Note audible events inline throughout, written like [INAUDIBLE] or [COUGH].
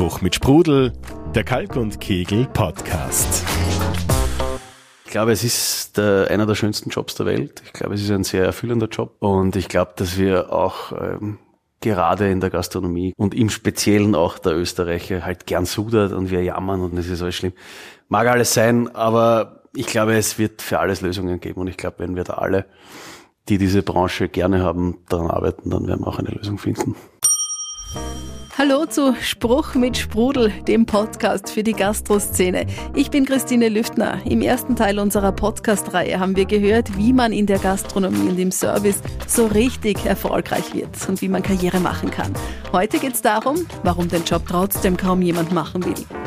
Spruch mit Sprudel, der Kalk und Kegel Podcast. Ich glaube, es ist der, einer der schönsten Jobs der Welt. Ich glaube, es ist ein sehr erfüllender Job und ich glaube, dass wir auch ähm, gerade in der Gastronomie und im Speziellen auch der Österreicher halt gern sudert und wir jammern und es ist alles schlimm. Mag alles sein, aber ich glaube, es wird für alles Lösungen geben und ich glaube, wenn wir da alle, die diese Branche gerne haben, daran arbeiten, dann werden wir auch eine Lösung finden. Hallo zu Spruch mit Sprudel, dem Podcast für die Gastroszene. Ich bin Christine Lüftner. Im ersten Teil unserer Podcast-Reihe haben wir gehört, wie man in der Gastronomie und im Service so richtig erfolgreich wird und wie man Karriere machen kann. Heute geht es darum, warum den Job trotzdem kaum jemand machen will.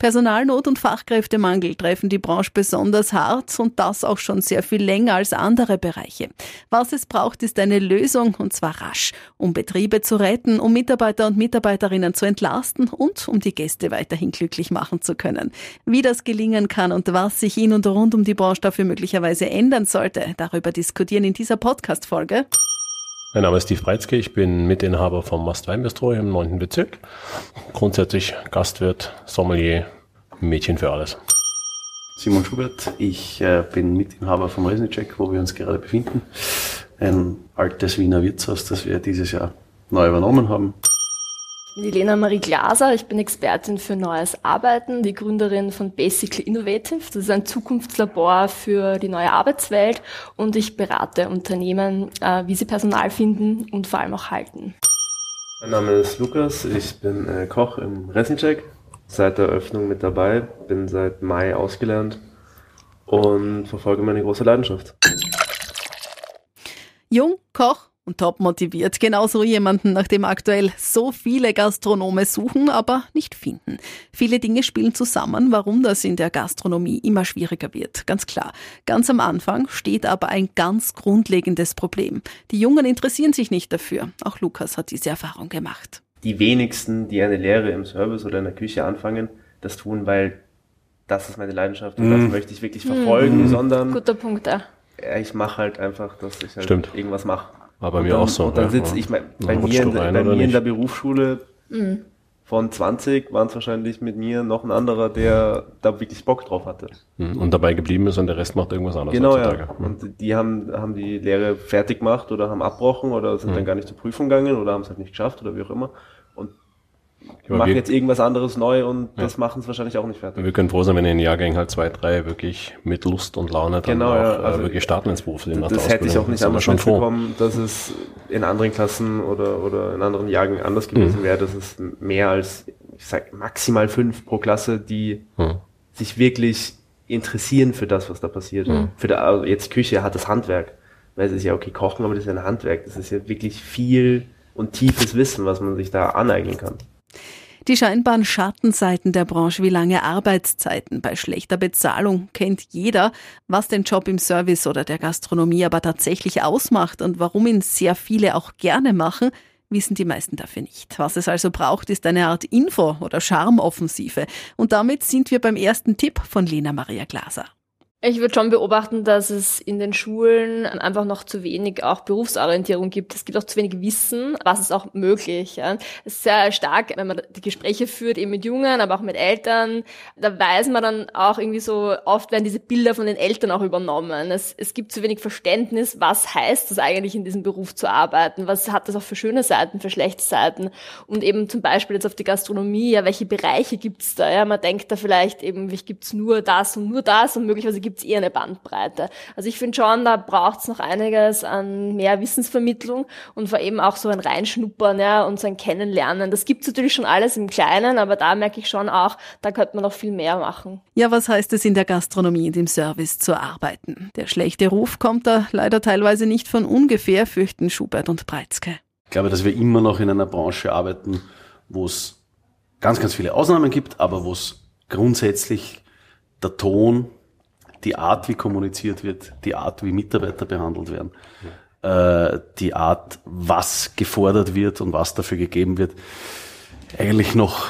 Personalnot und Fachkräftemangel treffen die Branche besonders hart und das auch schon sehr viel länger als andere Bereiche. Was es braucht, ist eine Lösung und zwar rasch, um Betriebe zu retten, um Mitarbeiter und Mitarbeiterinnen zu entlasten und um die Gäste weiterhin glücklich machen zu können. Wie das gelingen kann und was sich in und rund um die Branche dafür möglicherweise ändern sollte, darüber diskutieren in dieser Podcast-Folge. Mein Name ist Steve Breitzke, ich bin Mitinhaber vom Mast Weinbistro im 9. Bezirk. Grundsätzlich Gastwirt, Sommelier, Mädchen für alles. Simon Schubert, ich äh, bin Mitinhaber vom Resnicek, wo wir uns gerade befinden. Ein altes Wiener Wirtshaus, das wir dieses Jahr neu übernommen haben. Ich bin die Lena Marie Glaser, ich bin Expertin für neues Arbeiten, die Gründerin von Basically Innovative. Das ist ein Zukunftslabor für die neue Arbeitswelt und ich berate Unternehmen, äh, wie sie Personal finden und vor allem auch halten. Mein Name ist Lukas, ich bin äh, Koch im Resnicek, seit der Eröffnung mit dabei, bin seit Mai ausgelernt und verfolge meine große Leidenschaft. Jung, Koch, und top motiviert. Genauso jemanden, nach dem aktuell so viele Gastronome suchen, aber nicht finden. Viele Dinge spielen zusammen, warum das in der Gastronomie immer schwieriger wird. Ganz klar. Ganz am Anfang steht aber ein ganz grundlegendes Problem. Die Jungen interessieren sich nicht dafür. Auch Lukas hat diese Erfahrung gemacht. Die wenigsten, die eine Lehre im Service oder in der Küche anfangen, das tun, weil das ist meine Leidenschaft und das möchte ich wirklich verfolgen, sondern Guter Punkt, ja. ja, ich mache halt einfach, dass ich halt Stimmt. irgendwas mache. War bei Und mir dann, auch so. Und dann ja. sitze ich, mein, bei mir, in, bei mir in der Berufsschule Mhm. von 20 waren es wahrscheinlich mit mir noch ein anderer, der da wirklich Bock drauf hatte. Mhm. Und dabei geblieben ist und der Rest macht irgendwas anderes Genau, heutzutage. ja. Und die haben, haben die Lehre fertig gemacht oder haben abbrochen oder sind dann gar nicht zur Prüfung gegangen oder haben es halt nicht geschafft oder wie auch immer. Aber machen jetzt irgendwas anderes neu und das machen es wahrscheinlich auch nicht fertig. Wir können froh sein, wenn in den Jahrgängen halt zwei, drei wirklich mit Lust und Laune dann Genau, auch ja. äh, Also wirklich starten ins Berufsleben. Das der hätte ich auch nicht anders schon froh. mitbekommen, dass es in anderen Klassen oder, oder in anderen Jahrgängen anders gewesen wäre, dass es mehr als, ich sag, maximal fünf pro Klasse, die Mhm. sich wirklich interessieren für das, was da passiert. Für der, also jetzt Küche hat das Handwerk. Weil es ist ja okay, kochen, aber das ist ja ein Handwerk. Das ist ja wirklich viel und tiefes Wissen, was man sich da aneignen kann. Die scheinbaren Schattenseiten der Branche wie lange Arbeitszeiten bei schlechter Bezahlung kennt jeder. Was den Job im Service oder der Gastronomie aber tatsächlich ausmacht und warum ihn sehr viele auch gerne machen, wissen die meisten dafür nicht. Was es also braucht, ist eine Art Info- oder Charmoffensive. Und damit sind wir beim ersten Tipp von Lena Maria Glaser. Ich würde schon beobachten, dass es in den Schulen einfach noch zu wenig auch Berufsorientierung gibt. Es gibt auch zu wenig Wissen, was ist auch möglich. Ja. Es ist sehr stark, wenn man die Gespräche führt, eben mit Jungen, aber auch mit Eltern. Da weiß man dann auch irgendwie so, oft werden diese Bilder von den Eltern auch übernommen. Es, es gibt zu wenig Verständnis, was heißt das eigentlich in diesem Beruf zu arbeiten? Was hat das auch für schöne Seiten, für schlechte Seiten? Und eben zum Beispiel jetzt auf die Gastronomie, ja, welche Bereiche gibt's da? Ja, man denkt da vielleicht eben, gibt's nur das und nur das und möglicherweise gibt's eher eine Bandbreite. Also ich finde schon, da braucht's noch einiges an mehr Wissensvermittlung und vor allem auch so ein Reinschnuppern ja, und so ein Kennenlernen. Das gibt's natürlich schon alles im Kleinen, aber da merke ich schon auch, da könnte man noch viel mehr machen. Ja, was heißt es in der Gastronomie und im Service zu arbeiten? Der schlechte Ruf kommt da leider teilweise nicht von ungefähr, fürchten Schubert und Breitzke. Ich glaube, dass wir immer noch in einer Branche arbeiten, wo es ganz, ganz viele Ausnahmen gibt, aber wo es grundsätzlich der Ton, die Art, wie kommuniziert wird, die Art, wie Mitarbeiter behandelt werden, äh, die Art, was gefordert wird und was dafür gegeben wird, eigentlich noch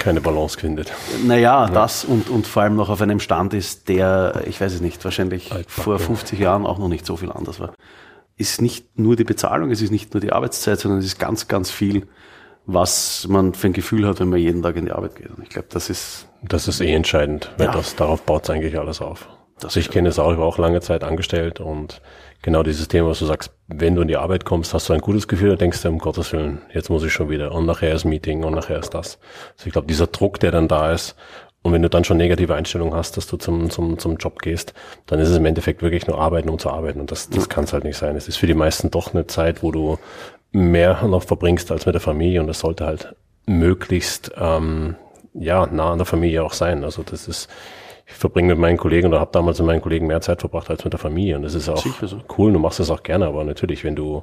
Keine Balance findet. naja, das und, und vor allem noch auf einem Stand ist, der, ich weiß es nicht, wahrscheinlich Altbacken. vor 50 Jahren auch noch nicht so viel anders war. Ist nicht nur die Bezahlung, es ist nicht nur die Arbeitszeit, sondern es ist ganz, ganz viel, was man für ein Gefühl hat, wenn man jeden Tag in die Arbeit geht. Und ich glaube, das ist. Das ist eh entscheidend, weil Ja. das, darauf baut es eigentlich alles auf. Das Also ich kenne es auch, ich war auch lange Zeit angestellt und genau dieses Thema, was du sagst, wenn du in die Arbeit kommst, hast du ein gutes Gefühl, dann denkst du, um Gottes Willen, jetzt muss ich schon wieder und nachher ist Meeting und nachher ist das. Also ich glaube, dieser Druck, der dann da ist und wenn du dann schon negative Einstellungen hast, dass du zum, zum, zum Job gehst, dann ist es im Endeffekt wirklich nur arbeiten, um zu arbeiten und das, das kann es halt nicht sein. Es ist für die meisten doch eine Zeit, wo du mehr noch verbringst als mit der Familie und das sollte halt möglichst ähm, ja nah an der Familie auch sein. Also das ist ich verbringe mit meinen Kollegen oder habe damals mit meinen Kollegen mehr Zeit verbracht als mit der Familie. Und das ist auch so. cool, du machst das auch gerne, aber natürlich, wenn du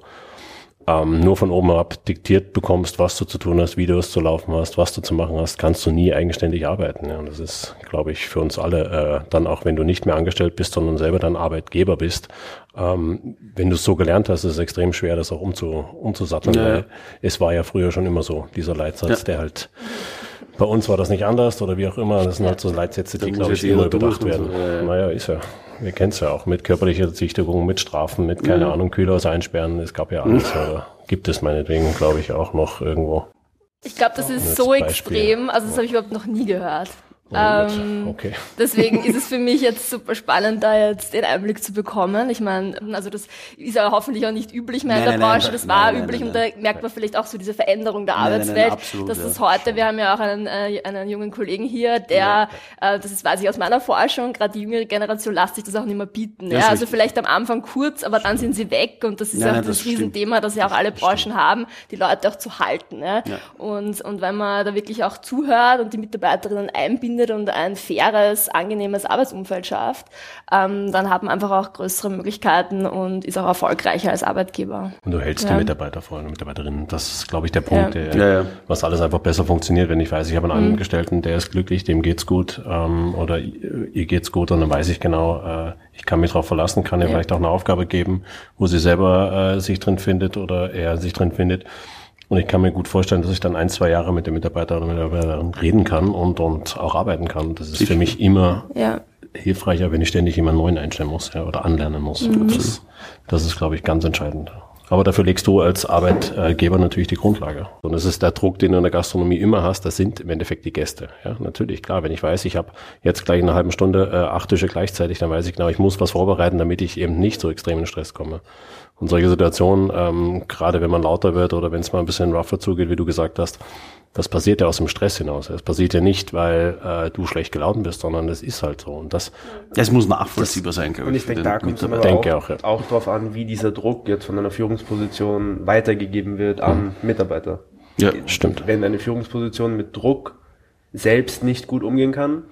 ähm, nur von oben herab diktiert bekommst, was du zu tun hast, wie du es zu laufen hast, was du zu machen hast, kannst du nie eigenständig arbeiten. Ja, und das ist, glaube ich, für uns alle, äh, dann auch wenn du nicht mehr angestellt bist, sondern selber dann Arbeitgeber bist, ähm, wenn du es so gelernt hast, ist es extrem schwer, das auch umzu, umzusatteln. Ja, ja. Es war ja früher schon immer so, dieser Leitsatz, der halt bei uns war das nicht anders oder wie auch immer. Das sind halt so Leitsätze, die, glaube ich, immer überdacht werden. so, ja, ja. Naja, ist ja. Wir kennen es ja auch mit körperlicher Erzichtigung, mit Strafen, mit, keine Ja. Ahnung, Kühlhaus einsperren. Es gab ja alles. Oder gibt es meinetwegen, glaube ich, auch noch irgendwo. Ich glaube, das ist so Beispiel. extrem, also das habe ich überhaupt noch nie gehört. Oh Ähm, okay. [LAUGHS] Deswegen ist es für mich jetzt super spannend, da jetzt den Einblick zu bekommen. Ich meine, also das ist ja hoffentlich auch nicht üblich mehr in der nein, nein, Branche. Das war nein, üblich und da merkt man vielleicht auch so diese Veränderung der Arbeitswelt. absolut, dass ja. das heute, wir haben ja auch einen, äh, einen jungen Kollegen hier, der, äh, das ist, weiß ich aus meiner Forschung, gerade die jüngere Generation lässt sich das auch nicht mehr bieten. Ja, Ja, ist also vielleicht am Anfang kurz, aber dann sind sie weg und das ist Nein, auch das, das stimmt. Riesenthema, das ja auch alle Branchen haben, die Leute auch zu halten. Ja? Ja. Und, und wenn man da wirklich auch zuhört und die Mitarbeiterinnen einbindet und ein faires, angenehmes Arbeitsumfeld schafft, ähm, dann hat man einfach auch größere Möglichkeiten und ist auch erfolgreicher als Arbeitgeber. Und du hältst Ja. die Mitarbeiter vor und Mitarbeiterinnen. Das ist, glaube ich, der Punkt, Ja. der, Ja, ja. was alles einfach besser funktioniert. Wenn ich weiß, ich habe Mhm. einen Angestellten, der ist glücklich, dem geht's gut, ähm, oder ihr ihr geht's gut, und dann weiß ich genau, äh, ich kann mich darauf verlassen, kann ihr Ja. vielleicht auch eine Aufgabe geben, wo sie selber äh, sich drin findet oder er sich drin findet. Und ich kann mir gut vorstellen, dass ich dann ein, zwei Jahre mit dem Mitarbeiter oder Mitarbeiterin reden kann und, und auch arbeiten kann. Das ist für mich immer Ja. hilfreicher, wenn ich ständig jemanden neuen einstellen muss ja, oder anlernen muss. Mhm. Das, das ist, glaube ich, ganz entscheidend. Aber dafür legst du als Arbeitgeber natürlich die Grundlage. Und das ist der Druck, den du in der Gastronomie immer hast. Das sind im Endeffekt die Gäste. Ja, natürlich, klar. Wenn ich weiß, ich habe jetzt gleich in einer halben Stunde äh, acht Tische gleichzeitig, dann weiß ich genau, ich muss was vorbereiten, damit ich eben nicht so extrem in Stress komme. Und solche Situationen, ähm, gerade wenn man lauter wird oder wenn es mal ein bisschen rougher zugeht, wie du gesagt hast, das passiert ja aus dem Stress hinaus. Es passiert ja nicht, weil äh, du schlecht gelaunt bist, sondern es ist halt so. Und das, Es muss nachvollziehbar sein, glaube Und ich. ich für denke, den da kommt es aber Denke auch, auch, ja. auch darauf an, wie dieser Druck jetzt von einer Führungsposition weitergegeben wird an Mitarbeiter. Ja, stimmt. Wenn eine Führungsposition mit Druck selbst nicht gut umgehen kann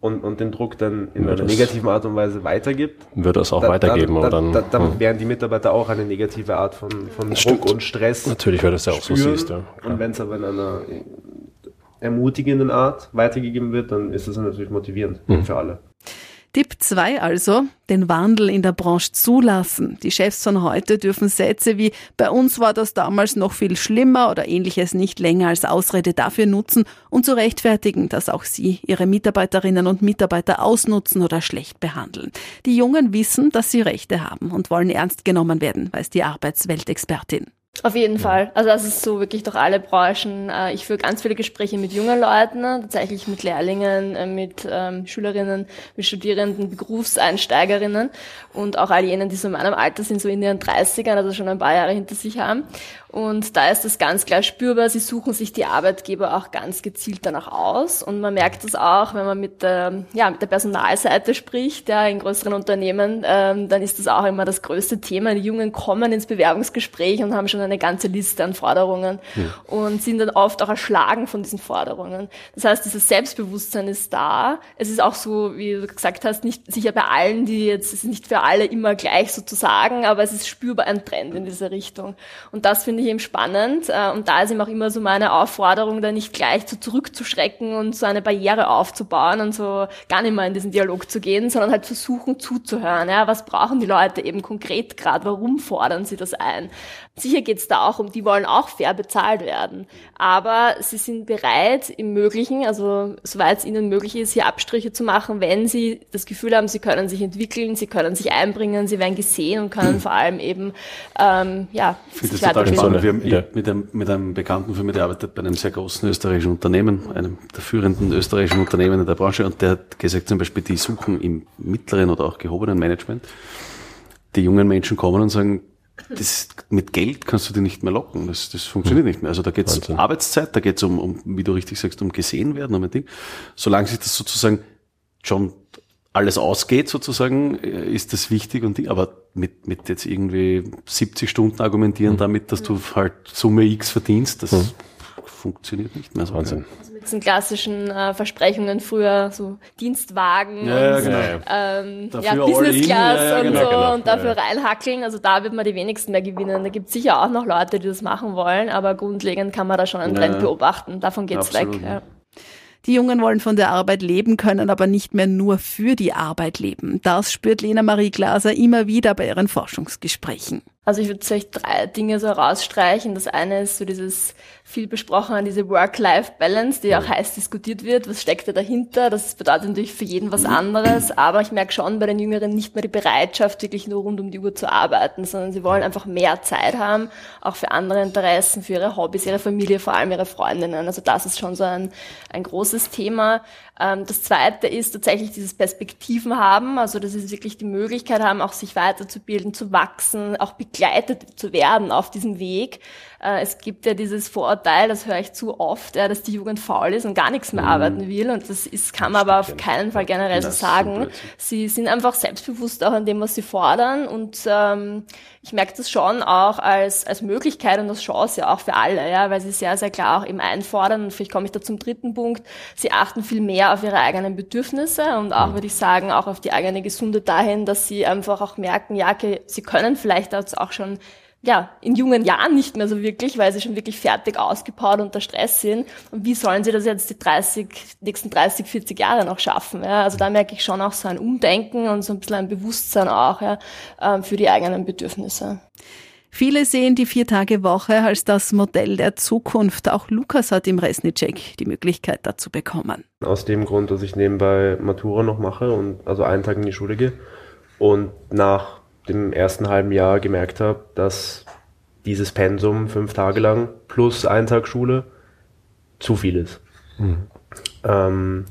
und, und den Druck dann in Ja, einer negativen Art und Weise weitergibt, wird es auch da- weitergeben. dann, aber dann, dann, dann, hm. werden die Mitarbeiter auch eine negative Art von, von Druck Stimmt. und Stress Natürlich, weil du es ja auch so spüren. siehst. Ja. Und wenn es aber in einer ermutigenden Art weitergegeben wird, dann ist das natürlich motivierend Hm. für alle. Tipp 2 also, den Wandel in der Branche zulassen. Die Chefs von heute dürfen Sätze wie bei uns war das damals noch viel schlimmer oder ähnliches nicht länger als Ausrede dafür nutzen und zu rechtfertigen, dass auch sie ihre Mitarbeiterinnen und Mitarbeiter ausnutzen oder schlecht behandeln. Die Jungen wissen, dass sie Rechte haben und wollen ernst genommen werden, weiß die Arbeitsweltexpertin. Auf jeden Fall. Also das ist so wirklich durch alle Branchen. Äh, Ich führe ganz viele Gespräche mit jungen Leuten, tatsächlich mit Lehrlingen, äh, mit ähm, Schülerinnen, mit Studierenden, Berufseinsteigerinnen und auch all jenen, die so in meinem Alter sind, so in ihren 30ern, also schon ein paar Jahre hinter sich haben. Und da ist das ganz klar spürbar. Sie suchen sich die Arbeitgeber auch ganz gezielt danach aus. Und man merkt das auch, wenn man mit der, ja, mit der Personalseite spricht, ja, in größeren Unternehmen, ähm, dann ist das auch immer das größte Thema. Die Jungen kommen ins Bewerbungsgespräch und haben schon eine ganze Liste an Forderungen und sind dann oft auch erschlagen von diesen Forderungen. Das heißt, dieses Selbstbewusstsein ist da. Es ist auch so, wie du gesagt hast, nicht sicher bei allen, die jetzt, es ist nicht für alle immer gleich sozusagen, aber es ist spürbar ein Trend in diese Richtung. Und das finde ich eben spannend. äh, Und da ist eben auch immer so meine Aufforderung, da nicht gleich so zurückzuschrecken und so eine Barriere aufzubauen und so gar nicht mehr in diesen Dialog zu gehen, sondern halt versuchen zuzuhören. Ja, was brauchen die Leute eben konkret gerade? Warum fordern sie das ein? Sicher geht es da auch um, die wollen auch fair bezahlt werden. Aber sie sind bereit, im Möglichen, also soweit es ihnen möglich ist, hier Abstriche zu machen, wenn sie das Gefühl haben, sie können sich entwickeln, sie können sich einbringen, sie werden gesehen und können vor allem eben ähm, ja, finde sich das total Ich finde es Und wir haben ja. mit, einem, mit einem Bekannten von mir, der arbeitet bei einem sehr großen österreichischen Unternehmen, einem der führenden österreichischen Unternehmen in der Branche, und der hat gesagt zum Beispiel, die suchen im mittleren oder auch gehobenen Management, die jungen Menschen kommen und sagen, das, mit Geld kannst du die nicht mehr locken. Das, das funktioniert hm. nicht mehr. Also da geht es um Arbeitszeit, da geht es um, um, wie du richtig sagst, um gesehen werden, um ein Ding. Solange sich das sozusagen schon alles ausgeht sozusagen, äh, ist das wichtig und die, aber mit, mit jetzt irgendwie 70 Stunden argumentieren mhm. damit, dass du halt Summe X verdienst, das mhm. Funktioniert nicht mehr so. Wahnsinn. Also mit diesen klassischen äh, Versprechungen früher, so Dienstwagen ja, und genau. ähm, ja, Business Class ja, und genau, so genau. und dafür reinhackeln, also da wird man die wenigsten mehr gewinnen. Da gibt es sicher auch noch Leute, die das machen wollen, aber grundlegend kann man da schon einen Trend beobachten. Davon geht's Absolut, weg. Die Jungen wollen von der Arbeit leben, können aber nicht mehr nur für die Arbeit leben. Das spürt Lena Marie Glaser immer wieder bei ihren Forschungsgesprächen. Also ich würde vielleicht drei Dinge so rausstreichen. Das eine ist so dieses viel besprochene, diese Work-Life-Balance, die auch heiß diskutiert wird. Was steckt da dahinter? Das bedeutet natürlich für jeden was anderes. Aber ich merke schon bei den Jüngeren nicht mehr die Bereitschaft, wirklich nur rund um die Uhr zu arbeiten, sondern sie wollen einfach mehr Zeit haben, auch für andere Interessen, für ihre Hobbys, ihre Familie, vor allem ihre Freundinnen. Also das ist schon so ein, ein großes Thema. Ähm, das zweite ist tatsächlich dieses Perspektiven haben, also dass sie wirklich die Möglichkeit haben, auch sich weiterzubilden, zu wachsen, auch begleitet zu werden auf diesem Weg. Äh, es gibt ja dieses Vorurteil, das höre ich zu oft, ja, dass die Jugend faul ist und gar nichts mehr mhm. arbeiten will. Und das ist, kann man aber auf keinen Fall generell so sagen. Sie sind einfach selbstbewusst auch an dem, was sie fordern. Und ähm, ich merke das schon auch als, als Möglichkeit und als Chance auch für alle, ja, weil sie sehr, sehr klar auch eben einfordern. Und vielleicht komme ich da zum dritten Punkt. Sie achten viel mehr auf ihre eigenen Bedürfnisse und auch, mhm. würde ich sagen, auch auf die eigene Gesundheit dahin, dass sie einfach auch merken, ja, okay, sie können vielleicht auch schon ja, in jungen Jahren nicht mehr so wirklich, weil sie schon wirklich fertig ausgepowert unter Stress sind. Und wie sollen sie das jetzt die 30, nächsten 30, 40 Jahre noch schaffen? Ja? Also da merke ich schon auch so ein Umdenken und so ein bisschen ein Bewusstsein auch ja, ähm, für die eigenen Bedürfnisse. Viele sehen die Vier-Tage-Woche als das Modell der Zukunft. Auch Lukas hat im Resnicek die Möglichkeit dazu bekommen. Aus dem Grund, dass ich nebenbei Matura noch mache und also einen Tag in die Schule gehe und nach dem ersten halben Jahr gemerkt habe, dass dieses Pensum fünf Tage lang plus ein Tag Schule zu viel ist. Mhm. Ähm,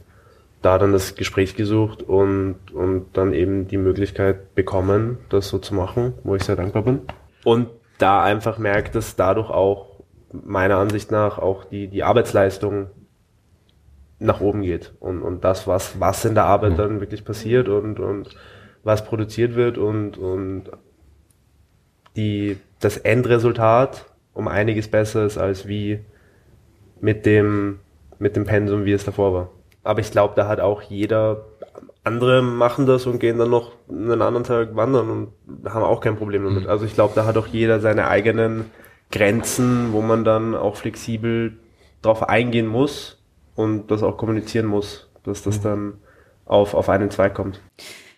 da dann das Gespräch gesucht und, und dann eben die Möglichkeit bekommen, das so zu machen, wo ich sehr dankbar bin. Und da einfach merkt, dass dadurch auch meiner Ansicht nach auch die, die Arbeitsleistung nach oben geht und, und das, was, was in der Arbeit mhm. dann wirklich passiert und, und was produziert wird und, und die, das Endresultat um einiges besser ist als wie mit dem, mit dem Pensum, wie es davor war. Aber ich glaube, da hat auch jeder, andere machen das und gehen dann noch einen anderen Tag wandern und haben auch kein Problem damit. Mhm. Also ich glaube, da hat auch jeder seine eigenen Grenzen, wo man dann auch flexibel drauf eingehen muss und das auch kommunizieren muss, dass das mhm. dann auf, auf einen Zweig kommt.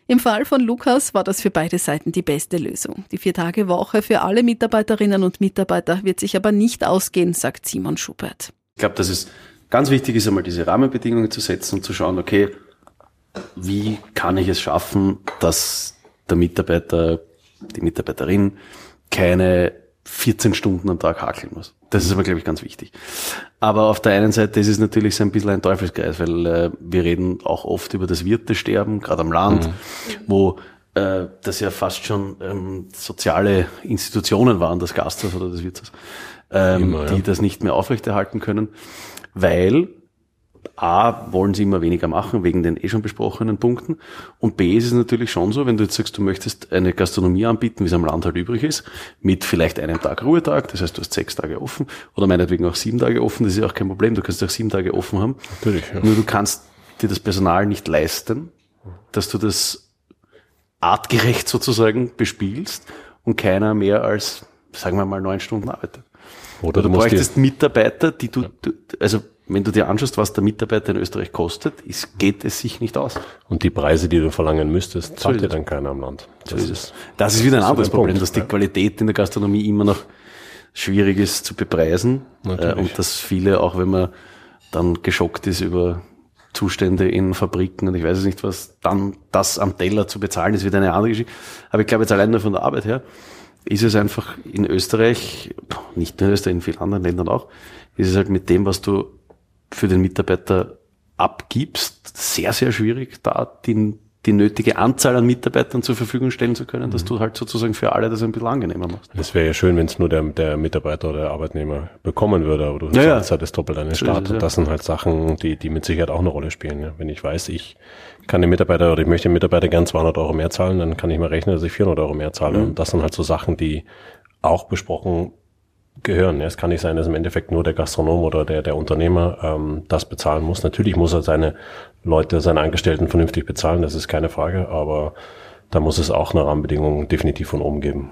Im Fall von Lukas war das für beide Seiten die beste Lösung. Die Vier-Tage-Woche für alle Mitarbeiterinnen und Mitarbeiter wird sich aber nicht ausgehen, sagt Simon Schubert. Ich glaube, dass es ganz wichtig ist, einmal diese Rahmenbedingungen zu setzen und zu schauen, okay, wie kann ich es schaffen, dass der Mitarbeiter, die Mitarbeiterin keine 14 Stunden am Tag hakeln muss. Das ist aber, glaube ich, ganz wichtig. Aber auf der einen Seite ist es natürlich so ein bisschen ein Teufelskreis, weil äh, wir reden auch oft über das Wirtesterben, gerade am Land, mhm. wo äh, das ja fast schon ähm, soziale Institutionen waren, das Gasthaus oder das Wirtshaus, ähm, Immer, ja. die das nicht mehr aufrechterhalten können, weil A, wollen sie immer weniger machen, wegen den eh schon besprochenen Punkten. Und B, ist es natürlich schon so, wenn du jetzt sagst, du möchtest eine Gastronomie anbieten, wie es am Land halt übrig ist, mit vielleicht einem Tag Ruhetag, das heißt, du hast sechs Tage offen, oder meinetwegen auch sieben Tage offen, das ist ja auch kein Problem, du kannst auch sieben Tage offen haben. Natürlich, ja. Nur du kannst dir das Personal nicht leisten, dass du das artgerecht sozusagen bespielst und keiner mehr als, sagen wir mal, neun Stunden arbeitet. Oder, oder du, du bräuchtest Mitarbeiter, die du, du also wenn du dir anschaust, was der Mitarbeiter in Österreich kostet, ist, geht es sich nicht aus. Und die Preise, die du verlangen müsstest, zahlt dir dann keiner am Land. Das, so ist, das ist wieder ein anderes Problem, Punkt, dass die ja. Qualität in der Gastronomie immer noch schwierig ist zu bepreisen. Äh, und dass viele, auch wenn man dann geschockt ist über Zustände in Fabriken und ich weiß es nicht was, dann das am Teller zu bezahlen, ist wieder eine andere Geschichte. Aber ich glaube jetzt allein nur von der Arbeit her, ist es einfach in Österreich, nicht nur in Österreich, in vielen anderen Ländern auch, ist es halt mit dem, was du für den Mitarbeiter abgibst, sehr, sehr schwierig, da den die nötige Anzahl an Mitarbeitern zur Verfügung stellen zu können, dass du halt sozusagen für alle das ein bisschen angenehmer machst. Es wäre ja schön, wenn es nur der, der Mitarbeiter oder der Arbeitnehmer bekommen würde, aber du Ja, ja. halt das Doppel an den So Staat. ist es, ja. Und das sind halt Sachen, die, die mit Sicherheit auch eine Rolle spielen. Ja. Wenn ich weiß, ich kann den Mitarbeiter oder ich möchte den Mitarbeiter gern 200 Euro mehr zahlen, dann kann ich mal rechnen, dass ich 400 Euro mehr zahle. Mhm. Und das sind halt so Sachen, die auch besprochen gehören. Es kann nicht sein, dass im Endeffekt nur der Gastronom oder der, der Unternehmer ähm, das bezahlen muss. Natürlich muss er seine Leute, seine Angestellten vernünftig bezahlen, das ist keine Frage, aber da muss es auch eine Rahmenbedingung definitiv von oben geben.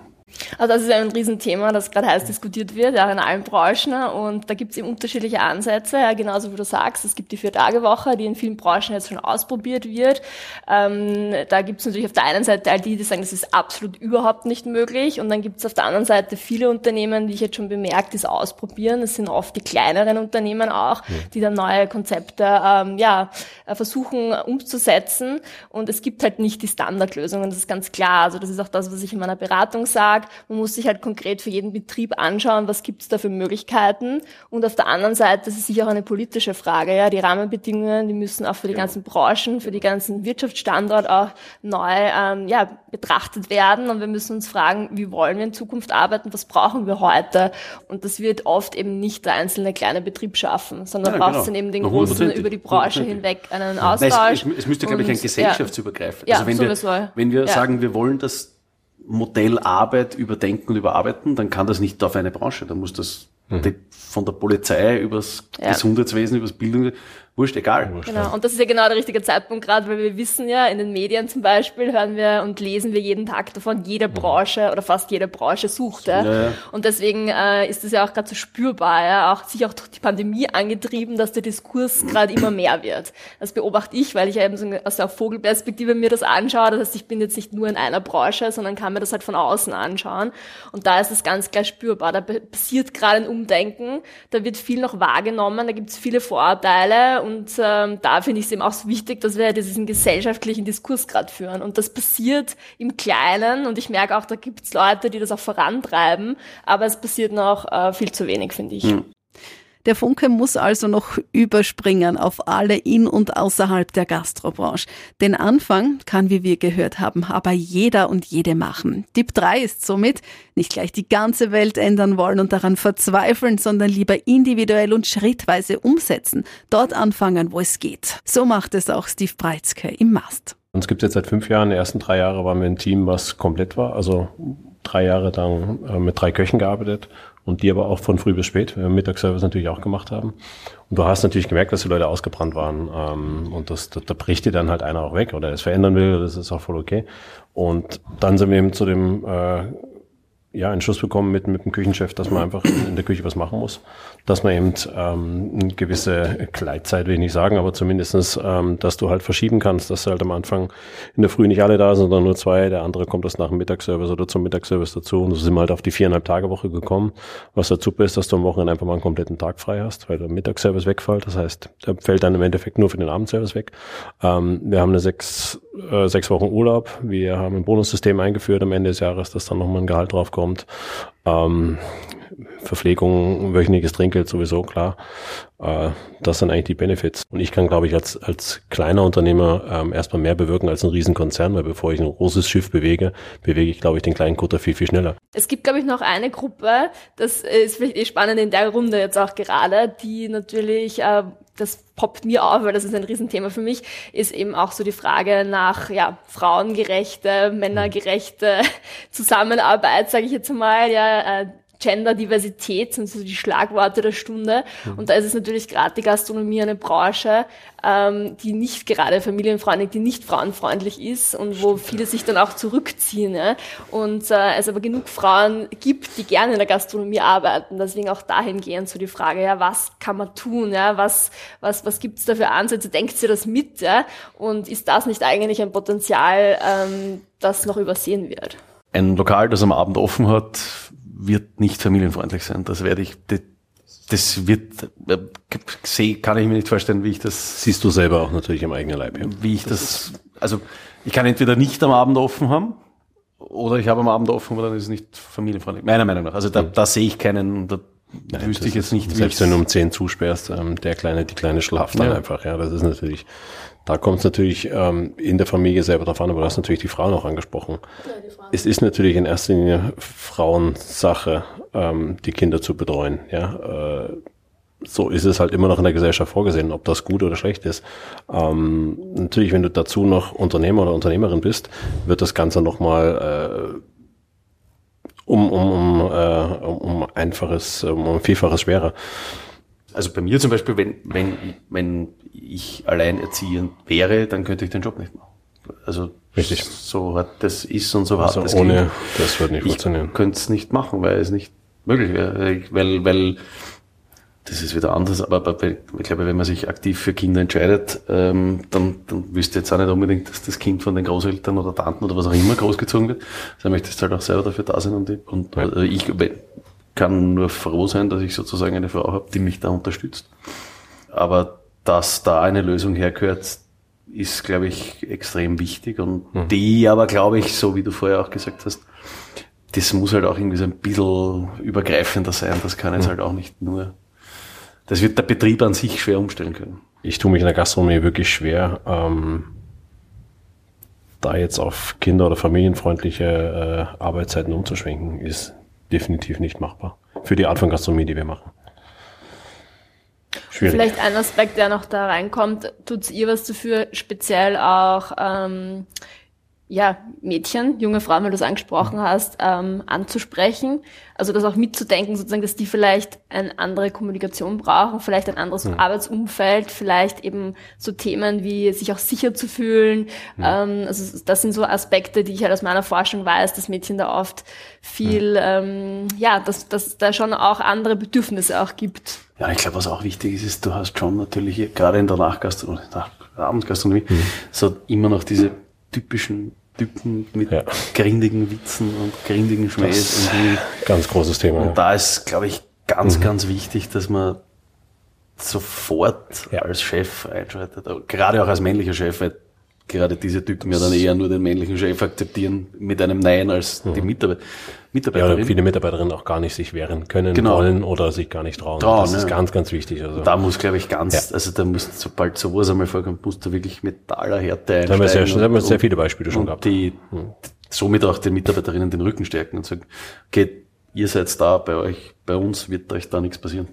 Also das ist ein Riesenthema, das gerade heiß diskutiert wird, ja, in allen Branchen. Und da gibt es eben unterschiedliche Ansätze, ja, genauso wie du sagst. Es gibt die Vier-Tage-Woche, die in vielen Branchen jetzt schon ausprobiert wird. Ähm, da gibt es natürlich auf der einen Seite all die, die sagen, das ist absolut überhaupt nicht möglich. Und dann gibt es auf der anderen Seite viele Unternehmen, die ich jetzt schon bemerkt, die es ausprobieren. Das sind oft die kleineren Unternehmen auch, die dann neue Konzepte ähm, ja, äh, versuchen umzusetzen. Und es gibt halt nicht die Standardlösungen, das ist ganz klar. Also das ist auch das, was ich in meiner Beratung sage. Man muss sich halt konkret für jeden Betrieb anschauen, was gibt es da für Möglichkeiten. Und auf der anderen Seite, das ist sicher auch eine politische Frage. Ja, Die Rahmenbedingungen, die müssen auch für die ganzen Branchen, für die ganzen Wirtschaftsstandorte auch neu ähm, ja, betrachtet werden. Und wir müssen uns fragen, wie wollen wir in Zukunft arbeiten, was brauchen wir heute? Und das wird oft eben nicht der einzelne kleine Betrieb schaffen, sondern Ja, braucht genau. es dann eben den großen über die Branche hinweg einen Nein, Austausch. es, es, es müsste, glaube ich, ein Und, gesellschaftsübergreifend. Ja, also wenn sowieso. wir, wenn wir Ja. sagen, wir wollen das Modell Arbeit überdenken und überarbeiten, dann kann das nicht auf eine Branche. Dann muss das die, von der Polizei übers Ja. Gesundheitswesen, übers Bildung, wurscht, egal. Genau, und das ist ja genau der richtige Zeitpunkt gerade, weil wir wissen ja, in den Medien zum Beispiel hören wir und lesen wir jeden Tag davon, jede Branche oder fast jede Branche sucht. Ja. Ja, ja. Und deswegen äh, ist das ja auch gerade so spürbar, ja, auch sich auch durch die Pandemie angetrieben, dass der Diskurs gerade immer mehr wird. Das beobachte ich, weil ich ja eben so aus der Vogelperspektive mir das anschaue. Das heißt, ich bin jetzt nicht nur in einer Branche, sondern kann mir das halt von außen anschauen. Und da ist es ganz klar spürbar. Da passiert gerade ein Umdenken, da wird viel noch wahrgenommen, da gibt es viele Vorurteile und ähm, da finde ich es eben auch so wichtig, dass wir diesen gesellschaftlichen Diskurs gerade führen. Und das passiert im Kleinen und ich merke auch, da gibt es Leute, die das auch vorantreiben, aber es passiert noch äh, viel zu wenig, finde ich. Der Funke muss also noch überspringen auf alle in und außerhalb der Gastrobranche. Den Anfang kann, wie wir gehört haben, aber jeder und jede machen. Tipp 3 ist somit, nicht gleich die ganze Welt ändern wollen und daran verzweifeln, sondern lieber individuell und schrittweise umsetzen. Dort anfangen, wo es geht. So macht es auch Steve Breitzke im Mast. Uns gibt es jetzt seit fünf Jahren. Die ersten drei Jahre waren wir ein Team, was komplett war. Also drei Jahre lang äh, mit drei Köchen gearbeitet und die aber auch von früh bis spät, wir Mittagsservice natürlich auch gemacht haben. Und du hast natürlich gemerkt, dass die Leute ausgebrannt waren. Ähm, und das, da, da bricht dir dann halt einer auch weg oder es verändern will, das ist auch voll okay. Und dann sind wir eben zu dem äh, ja, Entschluss bekommen mit, mit dem Küchenchef, dass man einfach in, der Küche was machen muss. Dass man eben ähm, eine gewisse Gleitzeit, will ich nicht sagen, aber zumindestens, ähm, dass du halt verschieben kannst, dass halt am Anfang in der Früh nicht alle da sind, sondern nur zwei, der andere kommt das nach dem Mittagsservice oder zum Mittagsservice dazu. Und so sind wir halt auf die viereinhalb Tage Woche gekommen. Was dazu ist, dass du am Wochenende einfach mal einen kompletten Tag frei hast, weil der Mittagsservice wegfällt. Das heißt, der fällt dann im Endeffekt nur für den Abendservice weg. Ähm, wir haben eine sechs, äh, sechs Wochen Urlaub. Wir haben ein Bonussystem eingeführt am Ende des Jahres, dass dann nochmal ein Gehalt draufkommt. Ähm, Verpflegung, wöchentliches Trinkgeld sowieso, klar. Äh, das sind eigentlich die Benefits. Und ich kann, glaube ich, als, als kleiner Unternehmer ähm, erstmal mehr bewirken als ein Riesenkonzern, weil bevor ich ein großes Schiff bewege, bewege ich, glaube ich, den kleinen Kutter viel, viel schneller. Es gibt, glaube ich, noch eine Gruppe, das ist vielleicht eh spannend in der Runde jetzt auch gerade, die natürlich, äh, das poppt mir auf, weil das ist ein Riesenthema für mich, ist eben auch so die Frage nach ja, frauengerechte, männergerechte [LAUGHS] Zusammenarbeit, sage ich jetzt mal, ja, äh, Genderdiversität sind so die Schlagworte der Stunde. Und da ist es natürlich gerade die Gastronomie eine Branche, ähm, die nicht gerade familienfreundlich, die nicht frauenfreundlich ist und wo viele sich dann auch zurückziehen. Ja? Und äh, es aber genug Frauen gibt, die gerne in der Gastronomie arbeiten. Deswegen auch dahingehend so die Frage, ja, was kann man tun? Ja? Was, was, was gibt's da für Ansätze? Denkt ihr das mit? Ja? Und ist das nicht eigentlich ein Potenzial, ähm, das noch übersehen wird? Ein Lokal, das am Abend offen hat, wird nicht familienfreundlich sein. Das werde ich, das, wird, kann ich mir nicht vorstellen, wie ich das, Siehst du selber auch natürlich im eigenen Leib. Ja. wie ich das, also ich kann entweder nicht am Abend offen haben Oder ich habe am Abend offen, aber dann ist es nicht familienfreundlich. Meiner Meinung nach. Also da, da sehe ich keinen, da Nein, wüsste ich jetzt nicht, Selbst wenn du um 10 zusperrst, ähm, der Kleine, die Kleine schlaft dann Ja. einfach. Ja, das ist natürlich, da kommt es natürlich ähm, in der Familie selber drauf an, aber du hast natürlich die Frau noch angesprochen. Es ist natürlich in erster Linie Frauensache, ähm, die Kinder zu betreuen. Ja, äh, so ist es halt immer noch in der Gesellschaft vorgesehen, ob das gut oder schlecht ist. Ähm, natürlich, wenn du dazu noch Unternehmer oder Unternehmerin bist, wird das Ganze nochmal äh, um, um, um, äh, um, um einfaches, um um vielfaches schwerer. Also bei mir zum Beispiel, wenn, wenn, wenn ich alleinerziehend wäre, dann könnte ich den Job nicht machen. Also Richtig. so hat das ist und so Also hat das ohne, klingt. das wird nicht Ich funktionieren. könnte es nicht machen, weil es nicht möglich wäre. Weil, weil das ist wieder anders, aber ich glaube, wenn man sich aktiv für Kinder entscheidet, ähm, dann, dann wüsste jetzt auch nicht unbedingt, dass das Kind von den Großeltern oder Tanten oder was auch immer großgezogen wird. Also möchtest halt auch selber dafür da sein und, ich- und also ich kann nur froh sein, dass ich sozusagen eine Frau habe, die mich da unterstützt. Aber dass da eine Lösung hergehört, ist, glaube ich, extrem wichtig und die aber, glaube ich, so wie du vorher auch gesagt hast, das muss halt auch irgendwie so ein bisschen übergreifender sein. Das kann jetzt halt auch nicht nur, das wird der Betrieb an sich schwer umstellen können. Ich tue mich in der Gastronomie wirklich schwer, ähm, da jetzt auf kinder- oder familienfreundliche äh, Arbeitszeiten umzuschwenken, ist definitiv nicht machbar. Für die Art von Gastronomie, die wir machen. Schwierig. Vielleicht ein Aspekt, der noch da reinkommt, tut ihr was dafür, speziell auch ähm, ja, Mädchen, junge Frauen, weil du es angesprochen hast, ähm, anzusprechen. Also das auch mitzudenken, sozusagen, dass die vielleicht eine andere Kommunikation brauchen, vielleicht ein anderes Arbeitsumfeld, vielleicht eben so Themen wie sich auch sicher zu fühlen. Ähm, also das sind so Aspekte, die ich halt aus meiner Forschung weiß, dass Mädchen da oft viel, ähm, ja, dass, dass da schon auch andere Bedürfnisse auch gibt. Ja, ich glaube, was auch wichtig ist, ist, du hast schon natürlich hier, gerade in der Nachgastronomie, Nach Abendgastronomie, so immer noch diese typischen Typen mit Ja. grindigen Witzen und grindigen Schmähs Ganz großes Thema. Und da ist, glaube ich, ganz, ganz wichtig, dass man sofort Ja. als Chef einschreitet. Gerade auch als männlicher Chef, weil gerade diese Typen ja dann eher nur den männlichen Chef akzeptieren mit einem Nein als die Mitarbeit Ja, Mitarbeiterin. oder viele Mitarbeiterinnen auch gar nicht sich wehren können, Genau. wollen oder sich gar nicht trauen. Trauen, das ist ja. ganz, ganz wichtig. Also, da muss, glaube ich, ganz, Ja. also da muss, sobald sowas einmal vorkommt, musst du wirklich mit aller Härte einsteigen. da haben wir sehr, da haben wir und- sehr viele Beispiele schon und gehabt. die somit auch den Mitarbeiterinnen den Rücken stärken und sagen, okay, ihr seid da, bei euch, bei uns wird euch da nichts passieren.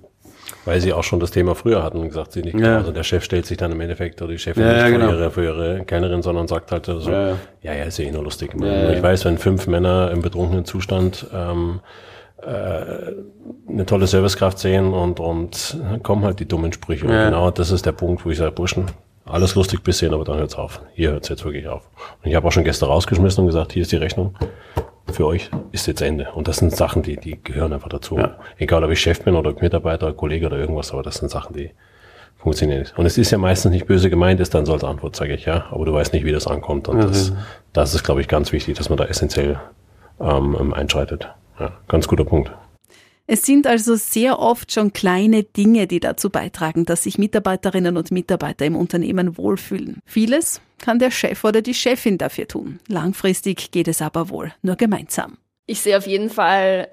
Weil sie auch schon das Thema früher hatten und gesagt, sie nicht, Ja. also der Chef stellt sich dann im Endeffekt oder die Chefin Ja, nicht ja, für, genau. ihre, für ihre Kellnerin, sondern sagt halt so, Ja, ja, ist ja eh nur lustig. Ich weiß, wenn fünf Männer im betrunkenen Zustand ähm, äh, eine tolle Servicekraft sehen und, und kommen halt die dummen Sprüche. Und genau das ist der Punkt, wo ich sage, Burschen, alles lustig bisschen, aber dann hört's auf. Hier hört's jetzt wirklich auf. Und ich habe auch schon Gäste rausgeschmissen und gesagt, hier ist die Rechnung. Für euch ist jetzt Ende. Und das sind Sachen, die, die gehören einfach dazu. Ja. Egal, ob ich Chef bin oder Mitarbeiter, Kollege oder irgendwas, aber das sind Sachen, die funktionieren nicht. Und es ist ja meistens nicht böse gemeint, ist dann so als Antwort, sage ich, ja, aber du weißt nicht, wie das ankommt. Und das, das ist, glaube ich, ganz wichtig, dass man da essentiell ähm, einschreitet. Ja, ganz guter Punkt. Es sind also sehr oft schon kleine Dinge, die dazu beitragen, dass sich Mitarbeiterinnen und Mitarbeiter im Unternehmen wohlfühlen. Vieles kann der Chef oder die Chefin dafür tun. Langfristig geht es aber wohl nur gemeinsam. Ich sehe auf jeden Fall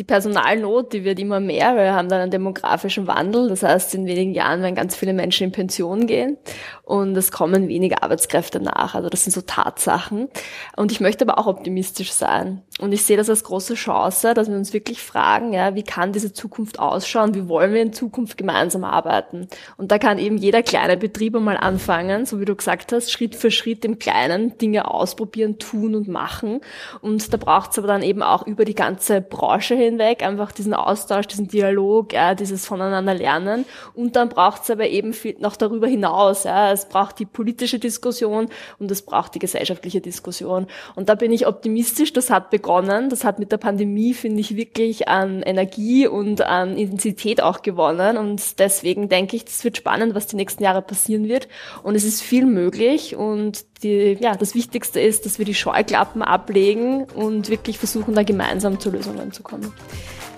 die Personalnot, die wird immer mehr, weil wir haben dann einen demografischen Wandel. Das heißt, in wenigen Jahren werden ganz viele Menschen in Pension gehen und es kommen weniger Arbeitskräfte nach. Also das sind so Tatsachen. Und ich möchte aber auch optimistisch sein. Und ich sehe das als große Chance, dass wir uns wirklich fragen, ja, wie kann diese Zukunft ausschauen? Wie wollen wir in Zukunft gemeinsam arbeiten? Und da kann eben jeder kleine Betrieb mal anfangen, so wie du gesagt hast, Schritt für Schritt im Kleinen Dinge ausprobieren, tun und machen. Und da braucht es aber dann eben auch über die ganze Branche hinweg einfach diesen Austausch, diesen Dialog, ja, dieses voneinander lernen. Und dann braucht es aber eben viel noch darüber hinaus. Ja. Es braucht die politische Diskussion und es braucht die gesellschaftliche Diskussion. Und da bin ich optimistisch. Das hat begonnen. Das hat mit der Pandemie, finde ich, wirklich an Energie und an Intensität auch gewonnen. Und deswegen denke ich, das wird spannend, was die nächsten Jahre passieren wird. Und es ist viel möglich. Und die, ja, das Wichtigste ist, dass wir die Scheuklappen ablegen und wirklich versuchen, da gemeinsam zu Lösungen zu kommen.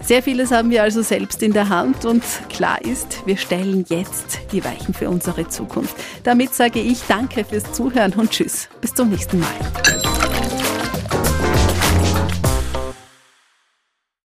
Sehr vieles haben wir also selbst in der Hand und klar ist, wir stellen jetzt die Weichen für unsere Zukunft. Damit sage ich Danke fürs Zuhören und Tschüss. Bis zum nächsten Mal.